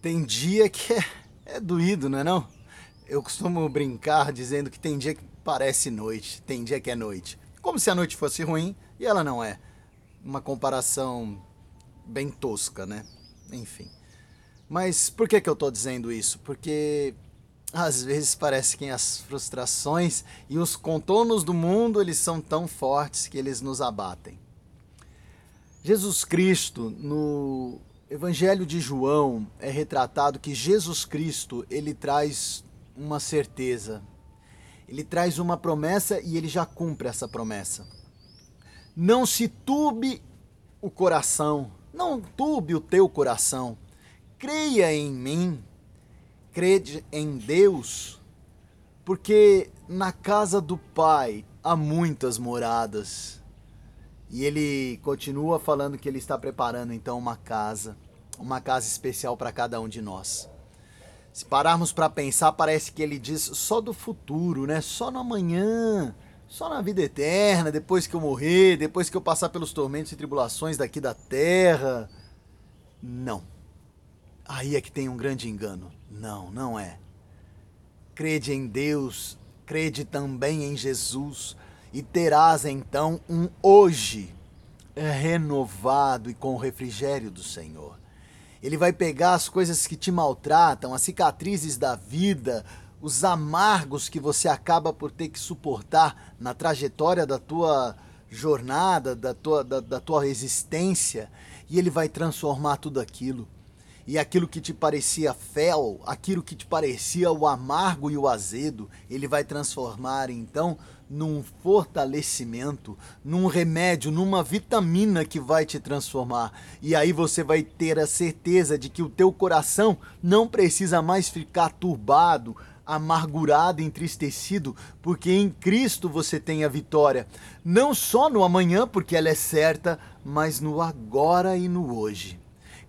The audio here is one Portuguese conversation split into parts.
Tem dia que é, é doído, não é não? Eu costumo brincar dizendo que tem dia que parece noite, tem dia que é noite. Como se a noite fosse ruim e ela não é. Uma comparação bem tosca, né? Enfim. Mas por que, que eu tô dizendo isso? Porque às vezes parece que as frustrações e os contornos do mundo eles são tão fortes que eles nos abatem. Jesus Cristo no Evangelho de João é retratado que Jesus Cristo, ele traz uma certeza. Ele traz uma promessa e ele já cumpre essa promessa. Não se tube o coração, não tube o teu coração. Creia em mim, crede em Deus, porque na casa do Pai há muitas moradas. E ele continua falando que ele está preparando então uma casa, uma casa especial para cada um de nós. Se pararmos para pensar, parece que ele diz só do futuro, né? Só no amanhã, só na vida eterna, depois que eu morrer, depois que eu passar pelos tormentos e tribulações daqui da terra. Não. Aí é que tem um grande engano. Não, não é. Crede em Deus, crede também em Jesus e terás então um hoje renovado e com o refrigério do Senhor. Ele vai pegar as coisas que te maltratam, as cicatrizes da vida, os amargos que você acaba por ter que suportar na trajetória da tua jornada, da tua, da, da tua existência, e ele vai transformar tudo aquilo e aquilo que te parecia fel, aquilo que te parecia o amargo e o azedo, ele vai transformar então num fortalecimento, num remédio, numa vitamina que vai te transformar. E aí você vai ter a certeza de que o teu coração não precisa mais ficar turbado, amargurado, entristecido, porque em Cristo você tem a vitória, não só no amanhã, porque ela é certa, mas no agora e no hoje.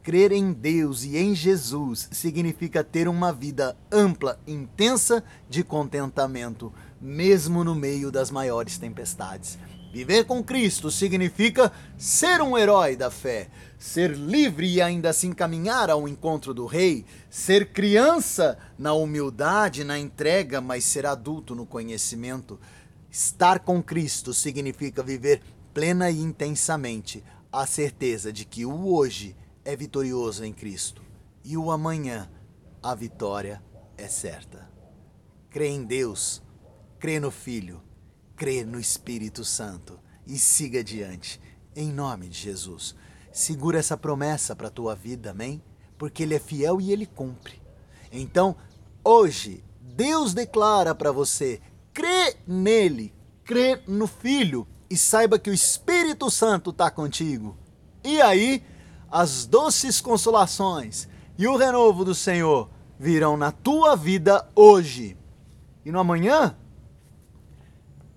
Crer em Deus e em Jesus significa ter uma vida ampla, intensa de contentamento, mesmo no meio das maiores tempestades. Viver com Cristo significa ser um herói da fé, ser livre e ainda assim caminhar ao encontro do Rei, ser criança na humildade, na entrega, mas ser adulto no conhecimento. Estar com Cristo significa viver plena e intensamente a certeza de que o hoje é vitorioso em Cristo e o amanhã a vitória é certa. Crê em Deus, crê no Filho, crê no Espírito Santo e siga adiante, em nome de Jesus. Segura essa promessa para a tua vida, amém? Porque Ele é fiel e Ele cumpre. Então, hoje, Deus declara para você: crê nele, crê no Filho e saiba que o Espírito Santo está contigo. E aí, as doces consolações e o renovo do Senhor virão na tua vida hoje. E no amanhã,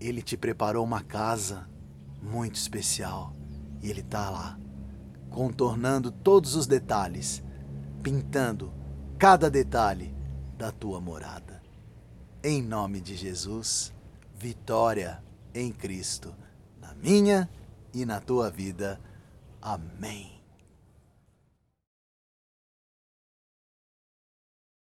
Ele te preparou uma casa muito especial e Ele está lá, contornando todos os detalhes, pintando cada detalhe da tua morada. Em nome de Jesus, vitória em Cristo, na minha e na tua vida. Amém.